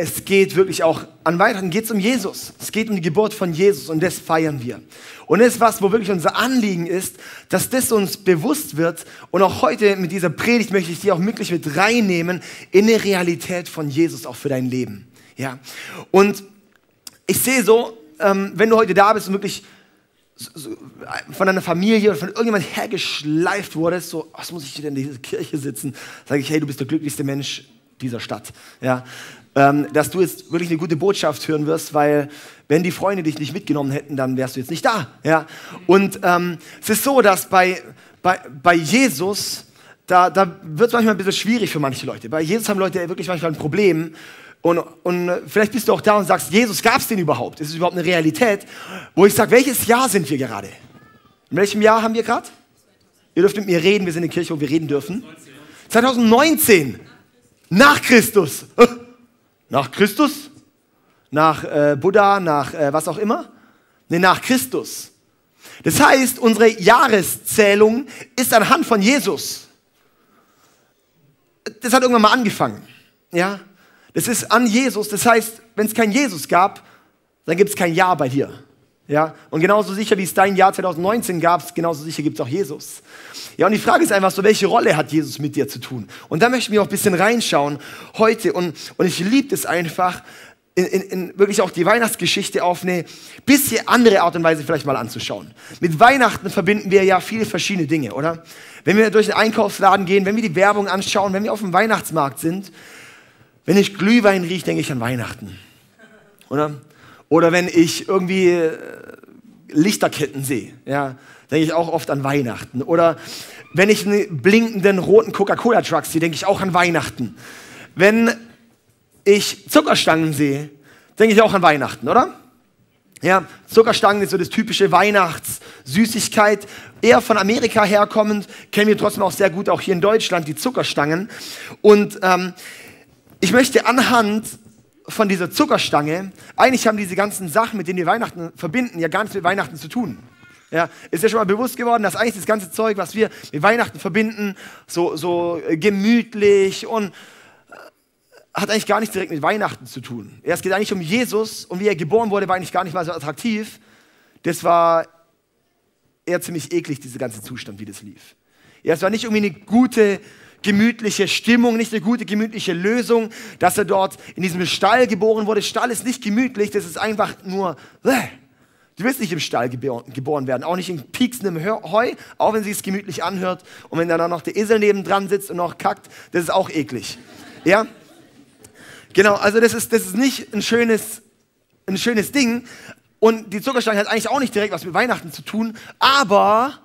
es geht wirklich auch, an Weihnachten geht es um Jesus. Es geht um die Geburt von Jesus und das feiern wir. Und das ist was, wo wirklich unser Anliegen ist, dass das uns bewusst wird. Und auch heute mit dieser Predigt möchte ich dich auch wirklich mit reinnehmen in die Realität von Jesus auch für dein Leben. Ja. Und ich sehe so, ähm, wenn du heute da bist und wirklich von deiner Familie oder von irgendjemand hergeschleift wurdest, so, was muss ich denn in dieser Kirche sitzen? Sage ich, hey, du bist der glücklichste Mensch dieser Stadt. Ja, ähm, dass du jetzt wirklich eine gute Botschaft hören wirst, weil wenn die Freunde dich nicht mitgenommen hätten, dann wärst du jetzt nicht da. Ja, und ähm, es ist so, dass bei, bei, bei Jesus, da, da wird es manchmal ein bisschen schwierig für manche Leute. Bei Jesus haben Leute wirklich manchmal ein Problem und, und vielleicht bist du auch da und sagst, Jesus, gab es den überhaupt? Ist es überhaupt eine Realität? Wo ich sage, welches Jahr sind wir gerade? In welchem Jahr haben wir gerade? Ihr dürft mit mir reden, wir sind in der Kirche, wo wir reden dürfen. 2019. Nach Christus. Nach Christus? Nach äh, Buddha, nach äh, was auch immer? Nee, nach Christus. Das heißt, unsere Jahreszählung ist anhand von Jesus. Das hat irgendwann mal angefangen. Ja? Das ist an Jesus. Das heißt, wenn es keinen Jesus gab, dann gibt es kein Jahr bei dir. Ja? Und genauso sicher, wie es dein Jahr 2019 gab, genauso sicher gibt es auch Jesus. Ja, und die Frage ist einfach so, welche Rolle hat Jesus mit dir zu tun? Und da möchten wir auch ein bisschen reinschauen heute. Und, und ich liebe es einfach, in, in, in wirklich auch die Weihnachtsgeschichte auf eine bisschen andere Art und Weise vielleicht mal anzuschauen. Mit Weihnachten verbinden wir ja viele verschiedene Dinge, oder? Wenn wir durch den Einkaufsladen gehen, wenn wir die Werbung anschauen, wenn wir auf dem Weihnachtsmarkt sind, wenn ich Glühwein rieche, denke ich an Weihnachten. Oder? Oder wenn ich irgendwie äh, Lichterketten sehe, ja, denke ich auch oft an Weihnachten. Oder wenn ich einen blinkenden roten Coca-Cola-Truck sehe, denke ich auch an Weihnachten. Wenn ich Zuckerstangen sehe, denke ich auch an Weihnachten, oder? Ja, Zuckerstangen ist so das typische Weihnachtssüßigkeit. Eher von Amerika herkommend, kennen wir trotzdem auch sehr gut auch hier in Deutschland die Zuckerstangen. Und ähm, ich möchte anhand von dieser Zuckerstange, eigentlich haben diese ganzen Sachen, mit denen wir Weihnachten verbinden, ja gar nichts mit Weihnachten zu tun. Ja, ist ja schon mal bewusst geworden, dass eigentlich das ganze Zeug, was wir mit Weihnachten verbinden, so, so gemütlich und äh, hat eigentlich gar nichts direkt mit Weihnachten zu tun. Ja, es geht eigentlich um Jesus und wie er geboren wurde, war eigentlich gar nicht mal so attraktiv. Das war eher ziemlich eklig, dieser ganze Zustand, wie das lief. Ja, es war nicht irgendwie eine gute gemütliche Stimmung, nicht eine gute gemütliche Lösung, dass er dort in diesem Stall geboren wurde. Stall ist nicht gemütlich, das ist einfach nur. Äh. Du willst nicht im Stall geboren werden, auch nicht in pieksendem Heu, auch wenn es sich gemütlich anhört. Und wenn dann noch der Esel nebendran sitzt und noch kackt, das ist auch eklig. Ja? Genau, also das ist, das ist nicht ein schönes, ein schönes Ding. Und die Zuckerstange hat eigentlich auch nicht direkt was mit Weihnachten zu tun, aber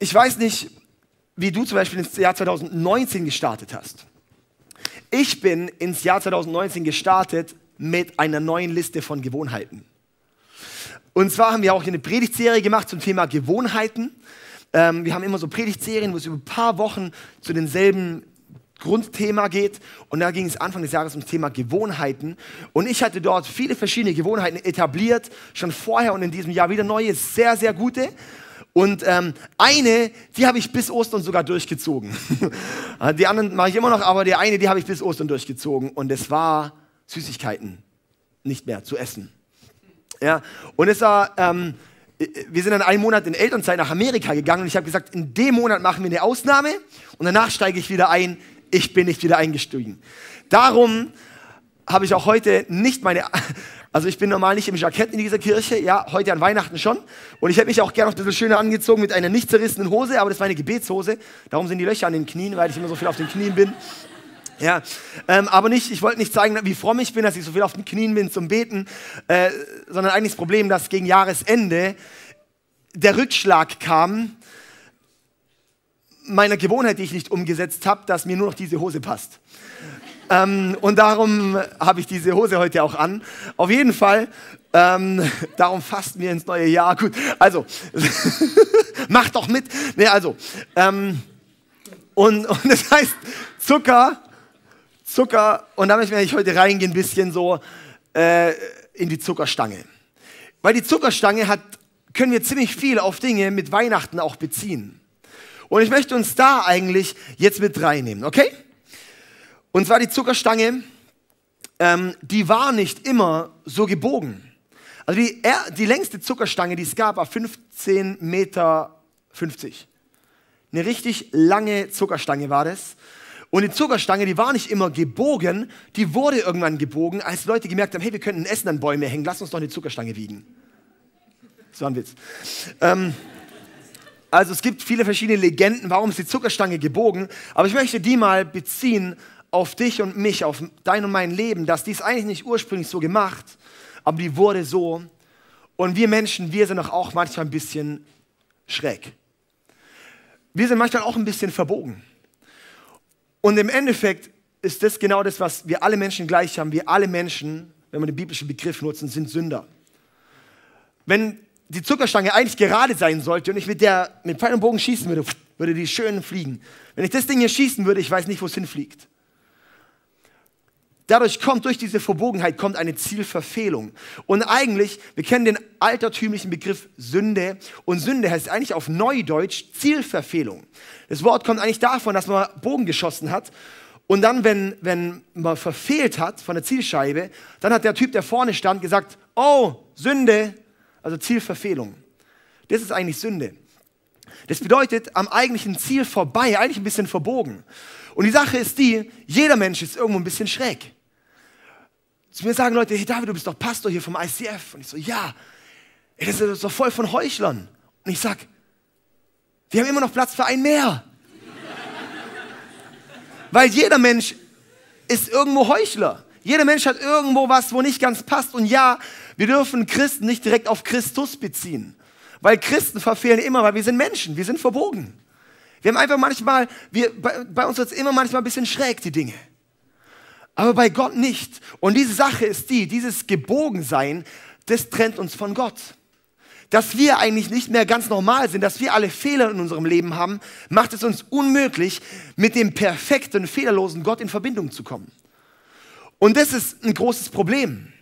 ich weiß nicht, wie du zum Beispiel ins Jahr 2019 gestartet hast. Ich bin ins Jahr 2019 gestartet mit einer neuen Liste von Gewohnheiten. Und zwar haben wir auch eine Predigtserie gemacht zum Thema Gewohnheiten. Ähm, wir haben immer so Predigtserien, wo es über ein paar Wochen zu denselben Grundthema geht. Und da ging es Anfang des Jahres ums Thema Gewohnheiten. Und ich hatte dort viele verschiedene Gewohnheiten etabliert, schon vorher und in diesem Jahr wieder neue, sehr, sehr gute. Und ähm, eine, die habe ich bis Ostern sogar durchgezogen. die anderen mache ich immer noch, aber die eine, die habe ich bis Ostern durchgezogen. Und es war Süßigkeiten nicht mehr zu essen. Ja, und es war, ähm, wir sind dann einen Monat in Elternzeit nach Amerika gegangen und ich habe gesagt, in dem Monat machen wir eine Ausnahme und danach steige ich wieder ein. Ich bin nicht wieder eingestiegen. Darum habe ich auch heute nicht meine, also ich bin normal nicht im Jackett in dieser Kirche, ja, heute an Weihnachten schon. Und ich hätte mich auch gerne noch ein bisschen schöner angezogen mit einer nicht zerrissenen Hose, aber das war eine Gebetshose. Darum sind die Löcher an den Knien, weil ich immer so viel auf den Knien bin. Ja, ähm, aber nicht, ich wollte nicht zeigen, wie fromm ich bin, dass ich so viel auf den Knien bin zum Beten, äh, sondern eigentlich das Problem, dass gegen Jahresende der Rückschlag kam meiner Gewohnheit, die ich nicht umgesetzt habe, dass mir nur noch diese Hose passt. Ähm, und darum habe ich diese Hose heute auch an. Auf jeden Fall, ähm, darum fasten wir ins neue Jahr. Gut, also, macht doch mit. Nee, also, ähm, und, und das heißt, Zucker, Zucker, und damit werde ich heute reingehen, ein bisschen so äh, in die Zuckerstange. Weil die Zuckerstange hat, können wir ziemlich viel auf Dinge mit Weihnachten auch beziehen. Und ich möchte uns da eigentlich jetzt mit reinnehmen, okay? Und zwar die Zuckerstange, ähm, die war nicht immer so gebogen. Also die, die längste Zuckerstange, die es gab, war 15,50 Meter. Eine richtig lange Zuckerstange war das. Und die Zuckerstange, die war nicht immer gebogen, die wurde irgendwann gebogen, als Leute gemerkt haben, hey, wir könnten Essen an Bäume hängen, lass uns doch eine Zuckerstange wiegen. Das war ein Witz. Ähm, also es gibt viele verschiedene Legenden, warum ist die Zuckerstange gebogen, aber ich möchte die mal beziehen auf dich und mich, auf dein und mein Leben, dass dies eigentlich nicht ursprünglich so gemacht, aber die wurde so. Und wir Menschen, wir sind auch manchmal ein bisschen schräg. Wir sind manchmal auch ein bisschen verbogen. Und im Endeffekt ist das genau das, was wir alle Menschen gleich haben. Wir alle Menschen, wenn wir den biblischen Begriff nutzen, sind Sünder. Wenn die Zuckerstange eigentlich gerade sein sollte und ich mit der mit Pfeil und Bogen schießen würde, würde die schön fliegen. Wenn ich das Ding hier schießen würde, ich weiß nicht, wo es hinfliegt. Dadurch kommt, durch diese Verbogenheit, kommt eine Zielverfehlung. Und eigentlich, wir kennen den altertümlichen Begriff Sünde. Und Sünde heißt eigentlich auf Neudeutsch Zielverfehlung. Das Wort kommt eigentlich davon, dass man Bogen geschossen hat. Und dann, wenn, wenn man verfehlt hat von der Zielscheibe, dann hat der Typ, der vorne stand, gesagt, oh, Sünde, also Zielverfehlung. Das ist eigentlich Sünde. Das bedeutet, am eigentlichen Ziel vorbei, eigentlich ein bisschen verbogen. Und die Sache ist die, jeder Mensch ist irgendwo ein bisschen schräg. Zu mir sagen Leute, hey David, du bist doch Pastor hier vom ICF. Und ich so, ja, ey, das ist doch voll von Heuchlern. Und ich sag, wir haben immer noch Platz für einen mehr. Weil jeder Mensch ist irgendwo Heuchler. Jeder Mensch hat irgendwo was, wo nicht ganz passt. Und ja, wir dürfen Christen nicht direkt auf Christus beziehen. Weil Christen verfehlen immer, weil wir sind Menschen, wir sind verbogen. Wir haben einfach manchmal, wir, bei, bei uns wird es immer manchmal ein bisschen schräg, die Dinge aber bei Gott nicht. Und diese Sache ist die, dieses Gebogensein, das trennt uns von Gott. Dass wir eigentlich nicht mehr ganz normal sind, dass wir alle Fehler in unserem Leben haben, macht es uns unmöglich, mit dem perfekten, fehlerlosen Gott in Verbindung zu kommen. Und das ist ein großes Problem,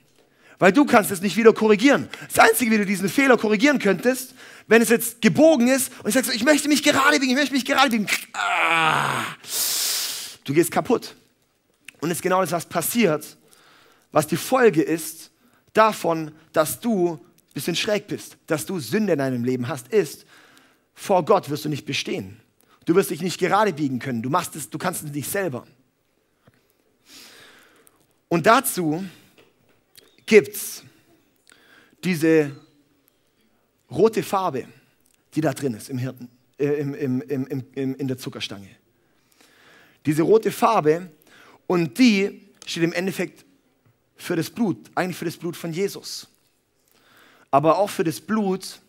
weil du kannst es nicht wieder korrigieren. Das Einzige, wie du diesen Fehler korrigieren könntest, wenn es jetzt gebogen ist und ich sage so, ich möchte mich gerade biegen, ich möchte mich gerade biegen, ah, du gehst kaputt. Und ist genau das, was passiert, was die Folge ist davon, dass du ein bisschen schräg bist, dass du Sünde in deinem Leben hast, ist, vor Gott wirst du nicht bestehen. Du wirst dich nicht gerade biegen können. Du, machst es, du kannst es nicht selber. Und dazu gibt es diese rote Farbe, die da drin ist im Hirten, äh, im, im, im, in der Zuckerstange. Diese rote Farbe und die steht im Endeffekt für das Blut, eigentlich für das Blut von Jesus. Aber auch für das Blut,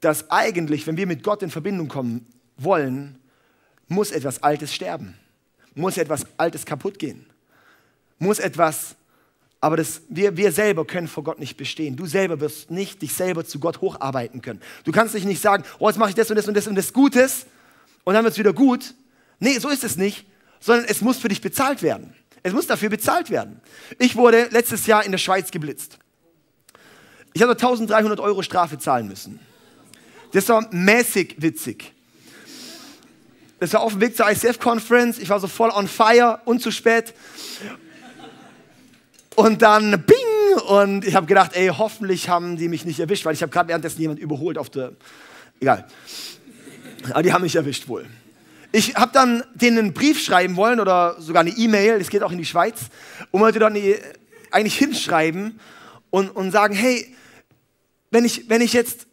das eigentlich, wenn wir mit Gott in Verbindung kommen wollen, muss etwas Altes sterben. Muss etwas Altes kaputt gehen. Muss etwas, aber das, wir, wir selber können vor Gott nicht bestehen. Du selber wirst nicht dich selber zu Gott hocharbeiten können. Du kannst dich nicht sagen, oh, jetzt mache ich das und das und das und das Gutes und dann wird es wieder gut. Nee, so ist es nicht sondern es muss für dich bezahlt werden. Es muss dafür bezahlt werden. Ich wurde letztes Jahr in der Schweiz geblitzt. Ich hatte 1300 Euro Strafe zahlen müssen. Das war mäßig witzig. Das war auf dem Weg zur ICF-Conference. Ich war so voll on fire und zu spät. Und dann bing! Und ich habe gedacht, ey, hoffentlich haben die mich nicht erwischt, weil ich habe gerade währenddessen jemand überholt auf der. Egal. Aber die haben mich erwischt wohl. Ich habe dann denen einen Brief schreiben wollen oder sogar eine E-Mail, das geht auch in die Schweiz, und wollte dann eigentlich hinschreiben und, und sagen, hey, wenn ich, wenn ich jetzt,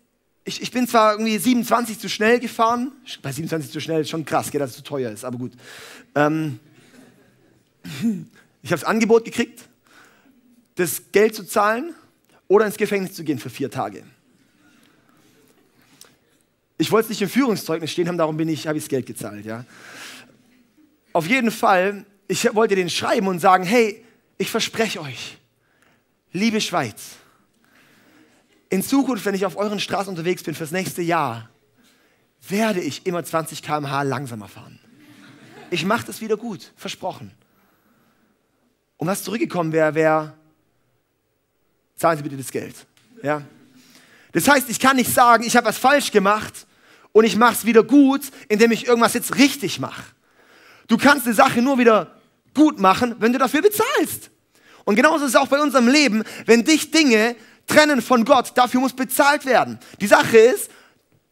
ich, ich bin zwar irgendwie 27 zu schnell gefahren, bei 27 zu schnell ist schon krass, dass es zu teuer ist, aber gut. Ähm, ich habe das Angebot gekriegt, das Geld zu zahlen oder ins Gefängnis zu gehen für vier Tage. Ich wollte es nicht im Führungszeugnis stehen haben, darum bin ich, habe ich das Geld gezahlt, ja. Auf jeden Fall, ich wollte den schreiben und sagen, hey, ich verspreche euch, liebe Schweiz, in Zukunft, wenn ich auf euren Straßen unterwegs bin fürs nächste Jahr, werde ich immer 20 km/h langsamer fahren. Ich mache das wieder gut, versprochen. Und was zurückgekommen wäre, wäre, zahlen Sie bitte das Geld. Ja? Das heißt, ich kann nicht sagen, ich habe was falsch gemacht und ich mache es wieder gut, indem ich irgendwas jetzt richtig mache. Du kannst eine Sache nur wieder gut machen, wenn du dafür bezahlst. Und genauso ist es auch bei unserem Leben, wenn dich Dinge trennen von Gott, dafür muss bezahlt werden. Die Sache ist,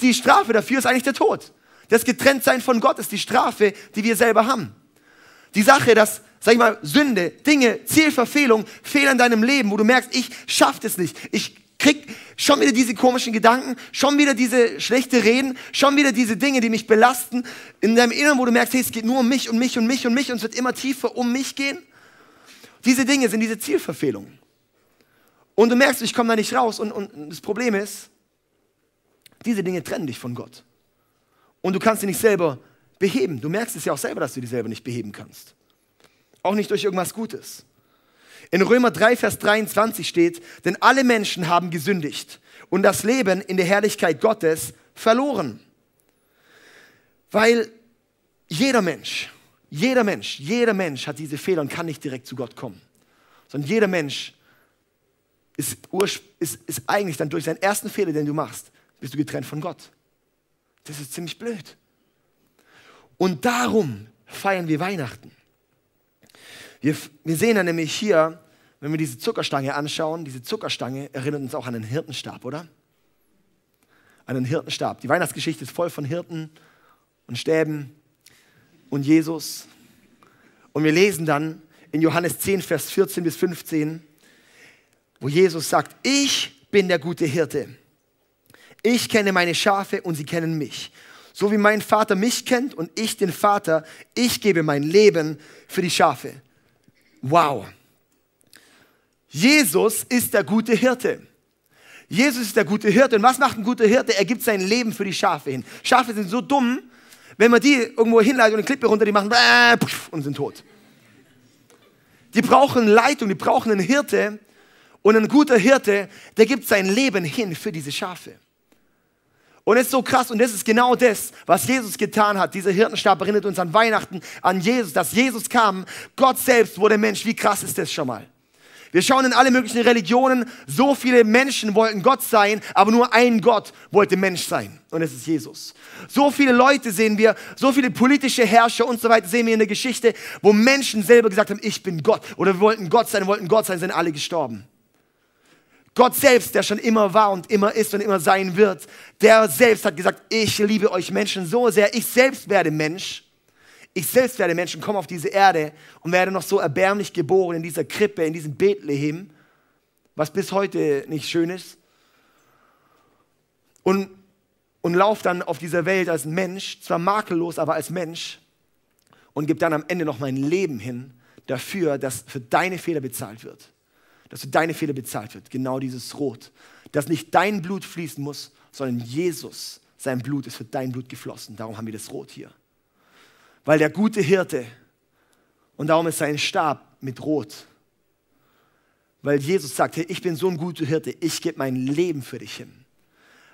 die Strafe dafür ist eigentlich der Tod. Das Getrenntsein von Gott ist die Strafe, die wir selber haben. Die Sache, dass, sag ich mal, Sünde, Dinge, Zielverfehlung, Fehler in deinem Leben, wo du merkst, ich schaff das nicht. Ich krieg schon wieder diese komischen Gedanken, schon wieder diese schlechte Reden, schon wieder diese Dinge, die mich belasten in deinem Inneren, wo du merkst, hey, es geht nur um mich und mich und mich und mich und es wird immer tiefer um mich gehen. Diese Dinge sind diese Zielverfehlungen. Und du merkst, ich komme da nicht raus. Und, und das Problem ist, diese Dinge trennen dich von Gott. Und du kannst sie nicht selber beheben. Du merkst es ja auch selber, dass du die selber nicht beheben kannst. Auch nicht durch irgendwas Gutes. In Römer 3, Vers 23 steht, denn alle Menschen haben gesündigt und das Leben in der Herrlichkeit Gottes verloren. Weil jeder Mensch, jeder Mensch, jeder Mensch hat diese Fehler und kann nicht direkt zu Gott kommen. Sondern jeder Mensch ist, ist, ist eigentlich dann durch seinen ersten Fehler, den du machst, bist du getrennt von Gott. Das ist ziemlich blöd. Und darum feiern wir Weihnachten. Wir, wir sehen dann nämlich hier, wenn wir diese Zuckerstange anschauen, diese Zuckerstange erinnert uns auch an einen Hirtenstab, oder? An einen Hirtenstab. Die Weihnachtsgeschichte ist voll von Hirten und Stäben und Jesus. Und wir lesen dann in Johannes 10, Vers 14 bis 15, wo Jesus sagt, ich bin der gute Hirte. Ich kenne meine Schafe und sie kennen mich. So wie mein Vater mich kennt und ich den Vater, ich gebe mein Leben für die Schafe. Wow. Jesus ist der gute Hirte. Jesus ist der gute Hirte. Und was macht ein guter Hirte? Er gibt sein Leben für die Schafe hin. Schafe sind so dumm, wenn man die irgendwo hinleitet und eine Klippe runter, die machen und sind tot. Die brauchen Leitung, die brauchen einen Hirte. Und ein guter Hirte, der gibt sein Leben hin für diese Schafe. Und es ist so krass und das ist genau das, was Jesus getan hat. Dieser Hirtenstab erinnert uns an Weihnachten, an Jesus, dass Jesus kam. Gott selbst wurde Mensch. Wie krass ist das schon mal? Wir schauen in alle möglichen Religionen. So viele Menschen wollten Gott sein, aber nur ein Gott wollte Mensch sein. Und es ist Jesus. So viele Leute sehen wir, so viele politische Herrscher und so weiter sehen wir in der Geschichte, wo Menschen selber gesagt haben, ich bin Gott. Oder wir wollten Gott sein, wollten Gott sein, sind alle gestorben. Gott selbst, der schon immer war und immer ist und immer sein wird, der selbst hat gesagt, ich liebe euch Menschen so sehr, ich selbst werde Mensch. Ich selbst werde Mensch und komme auf diese Erde und werde noch so erbärmlich geboren in dieser Krippe, in diesem Bethlehem, was bis heute nicht schön ist. Und, und lauf dann auf dieser Welt als Mensch, zwar makellos, aber als Mensch und gib dann am Ende noch mein Leben hin dafür, dass für deine Fehler bezahlt wird dass für deine Fehler bezahlt wird. Genau dieses Rot. Dass nicht dein Blut fließen muss, sondern Jesus, sein Blut ist für dein Blut geflossen. Darum haben wir das Rot hier. Weil der gute Hirte, und darum ist sein Stab mit Rot. Weil Jesus sagt, hey, ich bin so ein guter Hirte, ich gebe mein Leben für dich hin.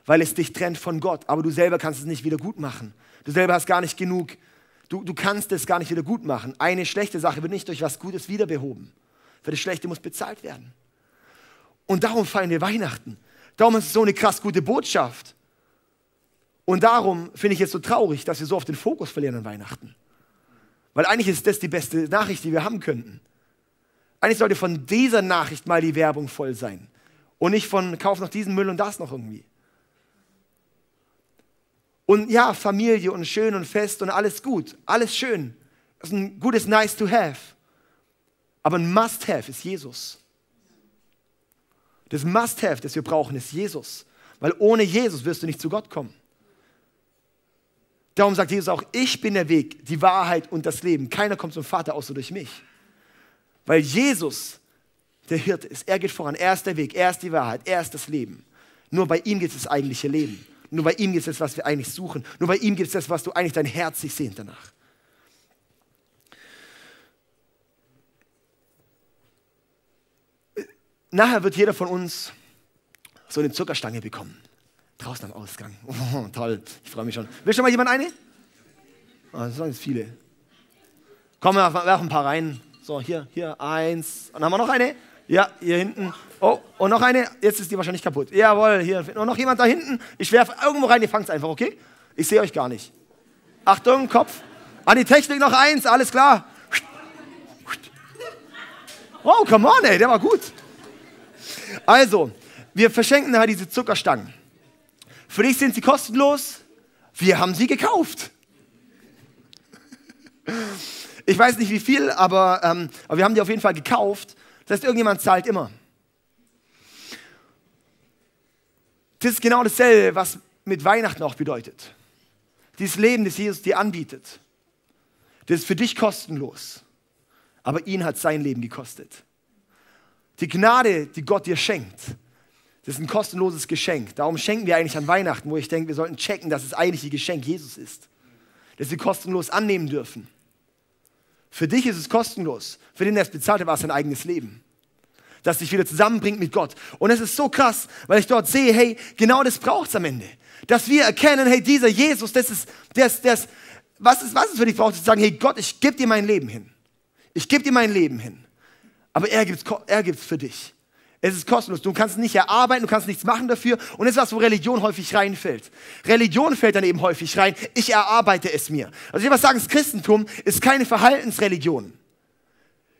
Weil es dich trennt von Gott, aber du selber kannst es nicht wieder gut machen. Du selber hast gar nicht genug. Du, du kannst es gar nicht wieder gut machen. Eine schlechte Sache wird nicht durch was Gutes wieder behoben. Für das Schlechte muss bezahlt werden. Und darum feiern wir Weihnachten. Darum ist es so eine krass gute Botschaft. Und darum finde ich es so traurig, dass wir so oft den Fokus verlieren an Weihnachten. Weil eigentlich ist das die beste Nachricht, die wir haben könnten. Eigentlich sollte von dieser Nachricht mal die Werbung voll sein. Und nicht von kauf noch diesen Müll und das noch irgendwie. Und ja, Familie und schön und fest und alles gut, alles schön. Das ist ein gutes Nice to have. Aber ein Must-Have ist Jesus. Das Must-Have, das wir brauchen, ist Jesus. Weil ohne Jesus wirst du nicht zu Gott kommen. Darum sagt Jesus auch, ich bin der Weg, die Wahrheit und das Leben. Keiner kommt zum Vater außer durch mich. Weil Jesus der Hirte ist. Er geht voran. Er ist der Weg. Er ist die Wahrheit. Er ist das Leben. Nur bei ihm gibt es das eigentliche Leben. Nur bei ihm gibt es das, was wir eigentlich suchen. Nur bei ihm gibt es das, was du eigentlich dein Herz sich sehnt danach. Nachher wird jeder von uns so eine Zuckerstange bekommen. Draußen am Ausgang. Oh, toll, ich freue mich schon. Will schon mal jemand eine? Oh, das sind jetzt viele. Komm, wir werfen ein paar rein. So, hier, hier, eins. Und haben wir noch eine? Ja, hier hinten. Oh, und noch eine. Jetzt ist die wahrscheinlich kaputt. Jawohl, hier. Und noch jemand da hinten. Ich werfe irgendwo rein, ihr fangt es einfach, okay? Ich sehe euch gar nicht. Achtung, Kopf. An die Technik noch eins, alles klar. Wow, come on, ey, der war gut. Also, wir verschenken nachher diese Zuckerstangen. Für dich sind sie kostenlos. Wir haben sie gekauft. Ich weiß nicht wie viel, aber, ähm, aber wir haben die auf jeden Fall gekauft. Das heißt, irgendjemand zahlt immer. Das ist genau dasselbe, was mit Weihnachten auch bedeutet. Dieses Leben, das Jesus dir anbietet, das ist für dich kostenlos. Aber ihn hat sein Leben gekostet. Die Gnade, die Gott dir schenkt, das ist ein kostenloses Geschenk. Darum schenken wir eigentlich an Weihnachten, wo ich denke, wir sollten checken, dass es eigentlich ein Geschenk Jesus ist. Dass wir kostenlos annehmen dürfen. Für dich ist es kostenlos. Für den, der es bezahlt hat, war es sein eigenes Leben. Das dich wieder zusammenbringt mit Gott. Und es ist so krass, weil ich dort sehe, hey, genau das braucht es am Ende. Dass wir erkennen, hey, dieser Jesus, das ist, das, das, was ist, was es für dich braucht, zu sagen, hey Gott, ich gebe dir mein Leben hin. Ich gebe dir mein Leben hin. Aber er gibt es er gibt's für dich. Es ist kostenlos. Du kannst nicht erarbeiten, du kannst nichts machen dafür. Und das ist was, wo Religion häufig reinfällt. Religion fällt dann eben häufig rein. Ich erarbeite es mir. Also ich will was sagen, das Christentum ist keine Verhaltensreligion.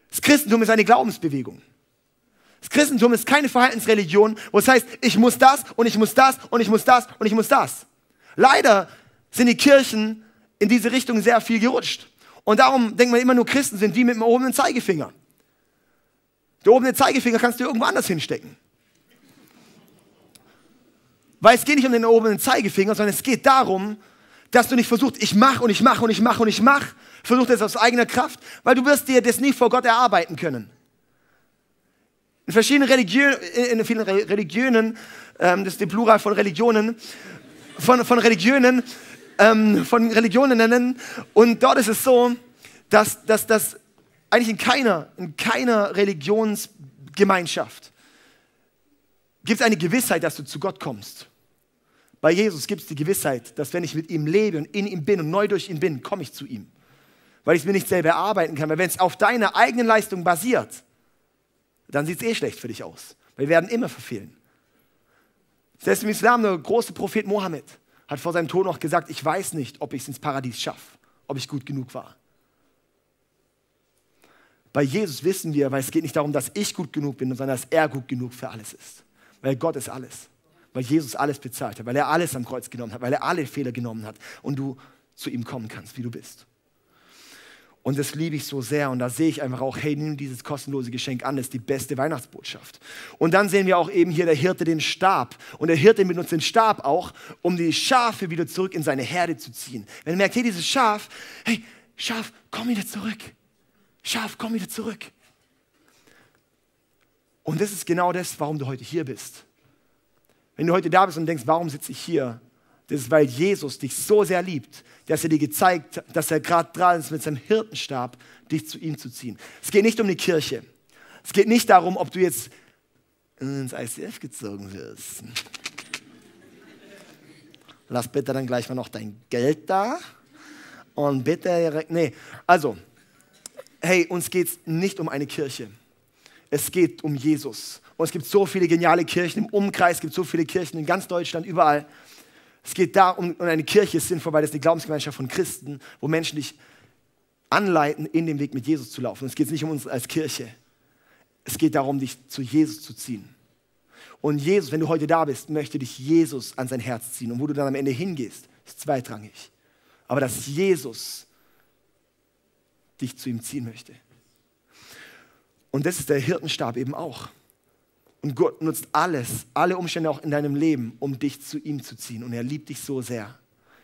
Das Christentum ist eine Glaubensbewegung. Das Christentum ist keine Verhaltensreligion, wo es heißt, ich muss das und ich muss das und ich muss das und ich muss das. Leider sind die Kirchen in diese Richtung sehr viel gerutscht. Und darum denkt man immer nur, Christen sind wie mit dem erhobenen Zeigefinger. Der obene Zeigefinger kannst du irgendwo anders hinstecken. Weil es geht nicht um den erhobenen Zeigefinger, sondern es geht darum, dass du nicht versuchst, ich mache und ich mache und ich mache und ich mache, versuch das aus eigener Kraft, weil du wirst dir das nie vor Gott erarbeiten können. In verschiedenen Religionen, in vielen Religionen, ähm, das ist die Plural von Religionen, von, von Religionen, ähm, von Religionen nennen. Und dort ist es so, dass, dass, dass eigentlich in keiner, in keiner Religionsgemeinschaft gibt es eine Gewissheit, dass du zu Gott kommst. Bei Jesus gibt es die Gewissheit, dass wenn ich mit ihm lebe und in ihm bin und neu durch ihn bin, komme ich zu ihm. Weil ich es mir nicht selber erarbeiten kann. Weil wenn es auf deiner eigenen Leistung basiert, dann sieht es eh schlecht für dich aus. Wir werden immer verfehlen. Selbst im Islam, der große Prophet Mohammed hat vor seinem Tod noch gesagt, ich weiß nicht, ob ich es ins Paradies schaffe, ob ich gut genug war. Bei Jesus wissen wir, weil es geht nicht darum, dass ich gut genug bin, sondern dass er gut genug für alles ist. Weil Gott ist alles. Weil Jesus alles bezahlt hat, weil er alles am Kreuz genommen hat, weil er alle Fehler genommen hat und du zu ihm kommen kannst, wie du bist. Und das liebe ich so sehr. Und da sehe ich einfach auch, hey, nimm dieses kostenlose Geschenk an, das ist die beste Weihnachtsbotschaft. Und dann sehen wir auch eben hier der Hirte den Stab. Und der Hirte benutzt den Stab auch, um die Schafe wieder zurück in seine Herde zu ziehen. Wenn er merkt, hey, dieses Schaf, hey, Schaf, komm wieder zurück. Schaf, komm wieder zurück. Und das ist genau das, warum du heute hier bist. Wenn du heute da bist und denkst, warum sitze ich hier? Das ist, weil Jesus dich so sehr liebt, dass er dir gezeigt hat, dass er gerade dran ist, mit seinem Hirtenstab dich zu ihm zu ziehen. Es geht nicht um die Kirche. Es geht nicht darum, ob du jetzt ins ICF gezogen wirst. Lass bitte dann gleich mal noch dein Geld da. Und bitte, nee, also, hey, uns geht es nicht um eine Kirche. Es geht um Jesus. Und es gibt so viele geniale Kirchen im Umkreis, es gibt so viele Kirchen in ganz Deutschland, überall. Es geht darum, und eine Kirche ist sinnvoll, weil das eine Glaubensgemeinschaft von Christen, wo Menschen dich anleiten, in den Weg mit Jesus zu laufen. Und es geht nicht um uns als Kirche. Es geht darum, dich zu Jesus zu ziehen. Und Jesus, wenn du heute da bist, möchte dich Jesus an sein Herz ziehen. Und wo du dann am Ende hingehst, ist zweitrangig. Aber dass Jesus dich zu ihm ziehen möchte. Und das ist der Hirtenstab eben auch. Und Gott nutzt alles, alle Umstände auch in deinem Leben, um dich zu ihm zu ziehen. Und er liebt dich so sehr.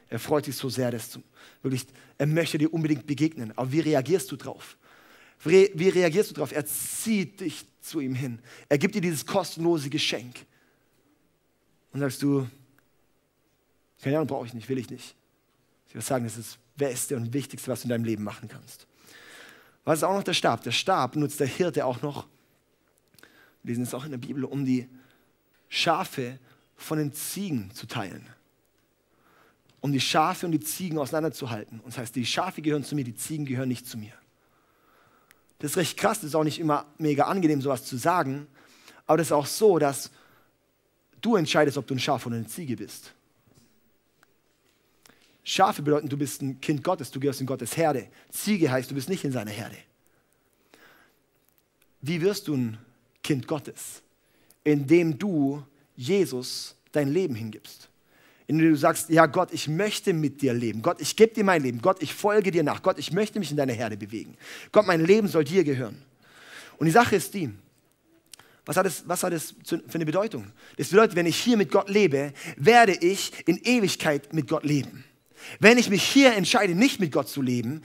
Er freut sich so sehr, dass du wirklich, er möchte dir unbedingt begegnen. Aber wie reagierst du drauf? Wie reagierst du drauf? Er zieht dich zu ihm hin. Er gibt dir dieses kostenlose Geschenk. Und sagst du, keine Ahnung, brauche ich nicht, will ich nicht. Ich würde sagen, das ist das Beste und Wichtigste, was du in deinem Leben machen kannst. Was ist auch noch der Stab? Der Stab nutzt der Hirte auch noch, wir lesen es auch in der Bibel, um die Schafe von den Ziegen zu teilen. Um die Schafe und die Ziegen auseinanderzuhalten. Und das heißt, die Schafe gehören zu mir, die Ziegen gehören nicht zu mir. Das ist recht krass, das ist auch nicht immer mega angenehm, sowas zu sagen. Aber das ist auch so, dass du entscheidest, ob du ein Schaf oder eine Ziege bist. Schafe bedeuten, du bist ein Kind Gottes, du gehörst in Gottes Herde. Ziege heißt, du bist nicht in seiner Herde. wie wirst du ein Kind Gottes? Indem du Jesus dein Leben hingibst. Indem du sagst, ja Gott, ich möchte mit dir leben. Gott, ich gebe dir mein Leben. Gott, ich folge dir nach. Gott, ich möchte mich in deiner Herde bewegen. Gott, mein Leben soll dir gehören. Und die Sache ist die, was hat, das, was hat das für eine Bedeutung? Das bedeutet, wenn ich hier mit Gott lebe, werde ich in Ewigkeit mit Gott leben. Wenn ich mich hier entscheide, nicht mit Gott zu leben,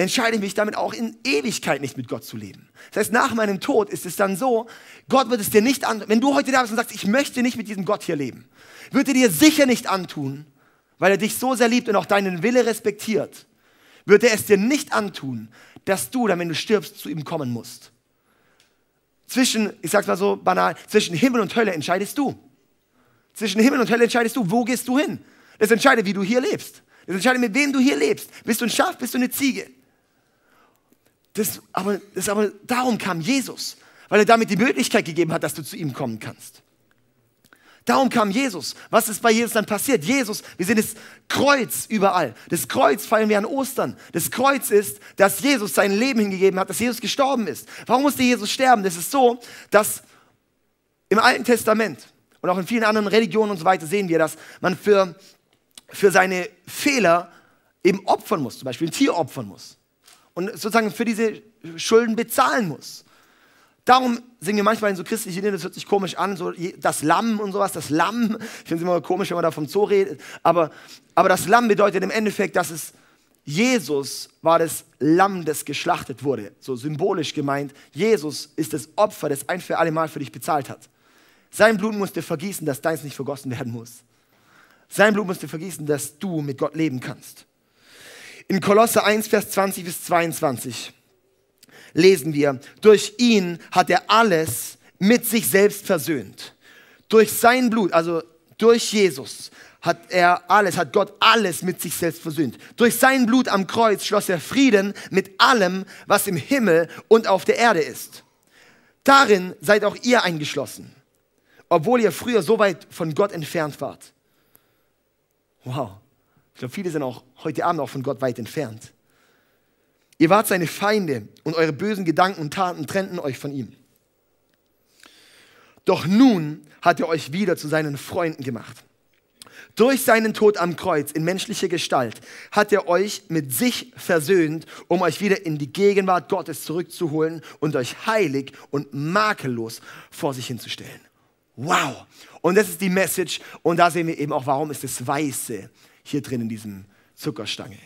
entscheide ich mich damit auch in Ewigkeit nicht mit Gott zu leben. Das heißt, nach meinem Tod ist es dann so, Gott wird es dir nicht an, wenn du heute da bist und sagst, ich möchte nicht mit diesem Gott hier leben, wird er dir sicher nicht antun, weil er dich so sehr liebt und auch deinen Wille respektiert, wird er es dir nicht antun, dass du dann, wenn du stirbst, zu ihm kommen musst. Zwischen, ich sag's mal so banal, zwischen Himmel und Hölle entscheidest du. Zwischen Himmel und Hölle entscheidest du, wo gehst du hin. Das entscheidet, wie du hier lebst. Das entscheidet, mit wem du hier lebst. Bist du ein Schaf, bist du eine Ziege? Das, aber, das aber darum kam Jesus, weil er damit die Möglichkeit gegeben hat, dass du zu ihm kommen kannst. Darum kam Jesus. Was ist bei Jesus dann passiert? Jesus, wir sehen das Kreuz überall. Das Kreuz feiern wir an Ostern. Das Kreuz ist, dass Jesus sein Leben hingegeben hat, dass Jesus gestorben ist. Warum musste Jesus sterben? Das ist so, dass im Alten Testament und auch in vielen anderen Religionen und so weiter sehen wir, dass man für, für seine Fehler eben opfern muss, zum Beispiel ein Tier opfern muss und sozusagen für diese Schulden bezahlen muss. Darum singen wir manchmal in so christlichen Liedern, das hört sich komisch an, so das Lamm und sowas, das Lamm. Ich finde es immer komisch, wenn man da vom Zoo redet. Aber, aber das Lamm bedeutet im Endeffekt, dass es Jesus war das Lamm, das geschlachtet wurde. So symbolisch gemeint. Jesus ist das Opfer, das ein für alle Mal für dich bezahlt hat. Sein Blut musste vergießen, dass deins nicht vergossen werden muss. Sein Blut musste vergießen, dass du mit Gott leben kannst. In Kolosse 1, Vers 20 bis 22 lesen wir, durch ihn hat er alles mit sich selbst versöhnt. Durch sein Blut, also durch Jesus, hat er alles, hat Gott alles mit sich selbst versöhnt. Durch sein Blut am Kreuz schloss er Frieden mit allem, was im Himmel und auf der Erde ist. Darin seid auch ihr eingeschlossen, obwohl ihr früher so weit von Gott entfernt wart. Wow. Ich glaube, viele sind auch heute Abend auch von Gott weit entfernt. Ihr wart seine Feinde und eure bösen Gedanken und Taten trennten euch von ihm. Doch nun hat er euch wieder zu seinen Freunden gemacht. Durch seinen Tod am Kreuz in menschlicher Gestalt hat er euch mit sich versöhnt, um euch wieder in die Gegenwart Gottes zurückzuholen und euch heilig und makellos vor sich hinzustellen. Wow! Und das ist die Message und da sehen wir eben auch, warum ist das Weiße hier drin in diesem Zuckerstange.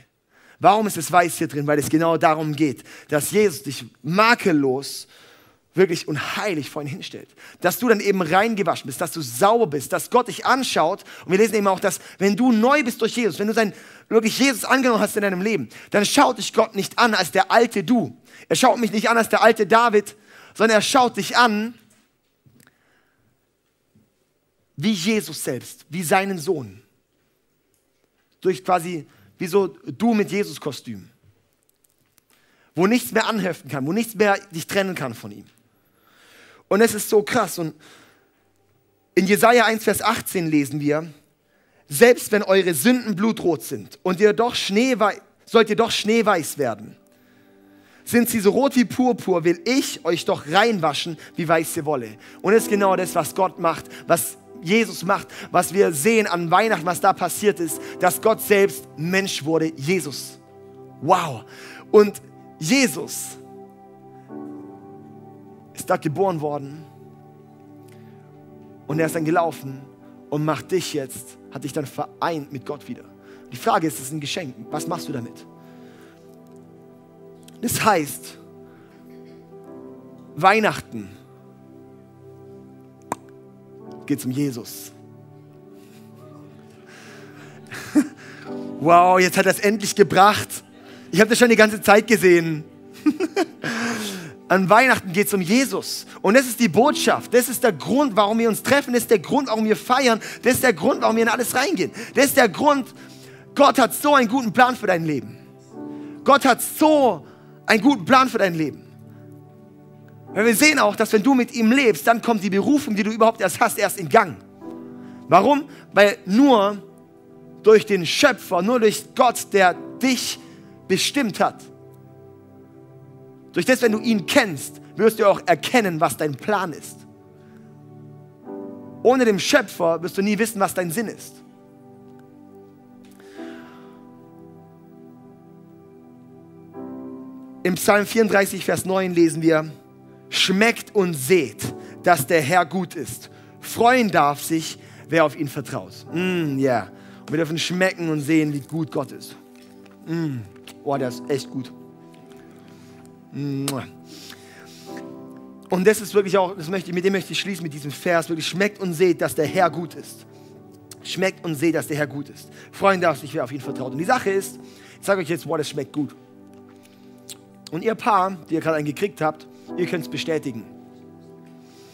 Warum ist es weiß hier drin? Weil es genau darum geht, dass Jesus dich makellos wirklich und heilig vor ihn hinstellt. Dass du dann eben reingewaschen bist, dass du sauber bist, dass Gott dich anschaut. Und wir lesen eben auch, dass wenn du neu bist durch Jesus, wenn du sein, wirklich Jesus angenommen hast in deinem Leben, dann schaut dich Gott nicht an als der alte du. Er schaut mich nicht an als der alte David, sondern er schaut dich an wie Jesus selbst, wie seinen Sohn durch quasi wie so du mit Jesus-Kostüm. Wo nichts mehr anheften kann, wo nichts mehr dich trennen kann von ihm. Und es ist so krass. Und in Jesaja 1, Vers 18 lesen wir, selbst wenn eure Sünden blutrot sind und ihr doch schneeweiß, sollt ihr doch schneeweiß werden, sind sie so rot wie Purpur, will ich euch doch reinwaschen wie weiße Wolle. Und das ist genau das, was Gott macht, was Jesus macht, was wir sehen an Weihnachten, was da passiert ist, dass Gott selbst Mensch wurde, Jesus. Wow. Und Jesus ist da geboren worden und er ist dann gelaufen und macht dich jetzt, hat dich dann vereint mit Gott wieder. Die Frage ist, es ist ein Geschenk. Was machst du damit? Das heißt, Weihnachten geht es um Jesus. wow, jetzt hat er es endlich gebracht. Ich habe das schon die ganze Zeit gesehen. An Weihnachten geht es um Jesus. Und das ist die Botschaft. Das ist der Grund, warum wir uns treffen. Das ist der Grund, warum wir feiern. Das ist der Grund, warum wir in alles reingehen. Das ist der Grund, Gott hat so einen guten Plan für dein Leben. Gott hat so einen guten Plan für dein Leben. Weil wir sehen auch, dass wenn du mit ihm lebst, dann kommt die Berufung, die du überhaupt erst hast, erst in Gang. Warum? Weil nur durch den Schöpfer, nur durch Gott, der dich bestimmt hat, Durch das, wenn du ihn kennst, wirst du auch erkennen, was dein Plan ist. Ohne den Schöpfer wirst du nie wissen, was dein Sinn ist. Im Psalm 34, Vers 9 lesen wir, schmeckt und seht, dass der Herr gut ist. Freuen darf sich, wer auf ihn vertraut. Mm, yeah. Und wir dürfen schmecken und sehen, wie gut Gott ist. Mm. Oh, der ist echt gut. Und das ist wirklich auch, das möchte, mit dem möchte ich schließen, mit diesem Vers, wirklich schmeckt und seht, dass der Herr gut ist. Schmeckt und seht, dass der Herr gut ist. Freuen darf sich, wer auf ihn vertraut. Und die Sache ist, ich sage euch jetzt, boah, das schmeckt gut. Und ihr Paar, die ihr gerade einen gekriegt habt, ihr könnt es bestätigen.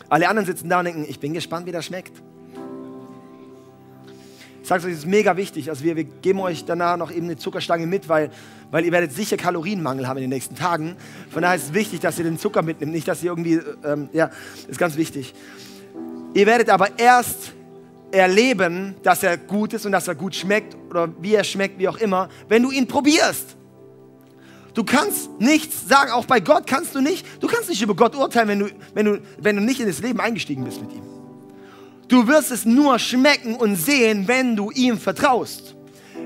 Alle anderen sitzen da und denken, ich bin gespannt, wie das schmeckt. Ich sage euch, das ist mega wichtig. Also wir, wir geben euch danach noch eben eine Zuckerstange mit, weil, weil ihr werdet sicher Kalorienmangel haben in den nächsten Tagen. Von daher ist es wichtig, dass ihr den Zucker mitnimmt, nicht, dass ihr irgendwie, ähm, ja, ist ganz wichtig. Ihr werdet aber erst erleben, dass er gut ist und dass er gut schmeckt oder wie er schmeckt, wie auch immer, wenn du ihn probierst. Du kannst nichts sagen, auch bei Gott kannst du nicht. Du kannst nicht über Gott urteilen, wenn du, wenn du, wenn du nicht in das Leben eingestiegen bist mit ihm. Du wirst es nur schmecken und sehen, wenn du ihm vertraust.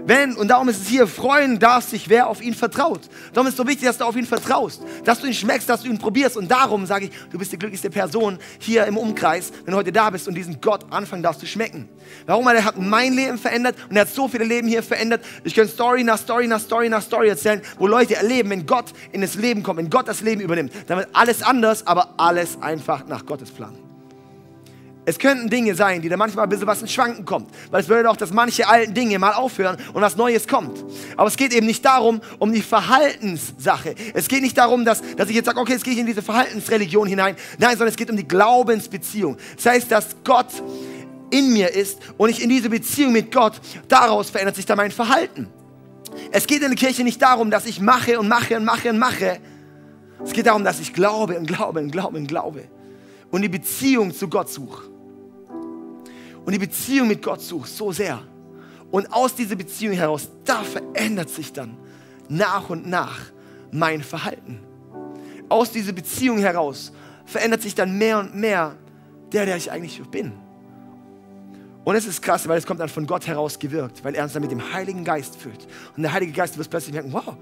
Wenn, und darum ist es hier, freuen darf sich, wer auf ihn vertraut. Darum ist es so wichtig, dass du auf ihn vertraust, dass du ihn schmeckst, dass du ihn probierst. Und darum sage ich, du bist die glücklichste Person hier im Umkreis, wenn du heute da bist und diesen Gott anfangen darfst zu schmecken. Warum? Weil er hat mein Leben verändert und er hat so viele Leben hier verändert. Ich kann Story nach Story nach Story nach Story erzählen, wo Leute erleben, wenn Gott in das Leben kommt, wenn Gott das Leben übernimmt, dann wird alles anders, aber alles einfach nach Gottes Plan. Es könnten Dinge sein, die da manchmal ein bisschen was ins Schwanken kommt. Weil es bedeutet auch, dass manche alten Dinge mal aufhören und was Neues kommt. Aber es geht eben nicht darum, um die Verhaltenssache. Es geht nicht darum, dass, dass ich jetzt sage, okay, jetzt gehe ich in diese Verhaltensreligion hinein. Nein, sondern es geht um die Glaubensbeziehung. Das heißt, dass Gott in mir ist und ich in diese Beziehung mit Gott, daraus verändert sich dann mein Verhalten. Es geht in der Kirche nicht darum, dass ich mache und mache und mache und mache. Es geht darum, dass ich glaube und glaube und glaube und glaube und die Beziehung zu Gott suche und die Beziehung mit Gott suchst, so sehr. Und aus dieser Beziehung heraus, da verändert sich dann nach und nach mein Verhalten. Aus dieser Beziehung heraus verändert sich dann mehr und mehr der, der ich eigentlich bin. Und es ist krass, weil es kommt dann von Gott heraus gewirkt, weil er uns dann mit dem Heiligen Geist füllt. Und der Heilige Geist, wirst plötzlich merken, wow,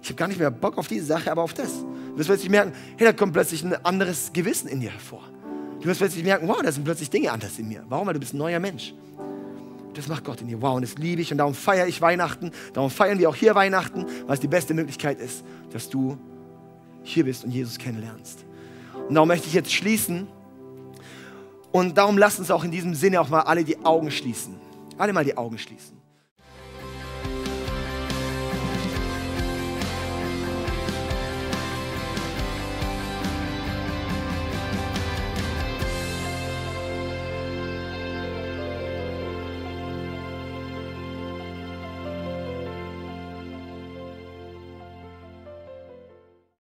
ich habe gar nicht mehr Bock auf diese Sache, aber auf das. Du wirst plötzlich merken, hey, da kommt plötzlich ein anderes Gewissen in dir hervor. Du wirst plötzlich merken, wow, da sind plötzlich Dinge anders in mir. Warum? Weil du bist ein neuer Mensch. Das macht Gott in dir. Wow, und das liebe ich und darum feiere ich Weihnachten. Darum feiern wir auch hier Weihnachten, weil es die beste Möglichkeit ist, dass du hier bist und Jesus kennenlernst. Und darum möchte ich jetzt schließen. Und darum lasst uns auch in diesem Sinne auch mal alle die Augen schließen. Alle mal die Augen schließen.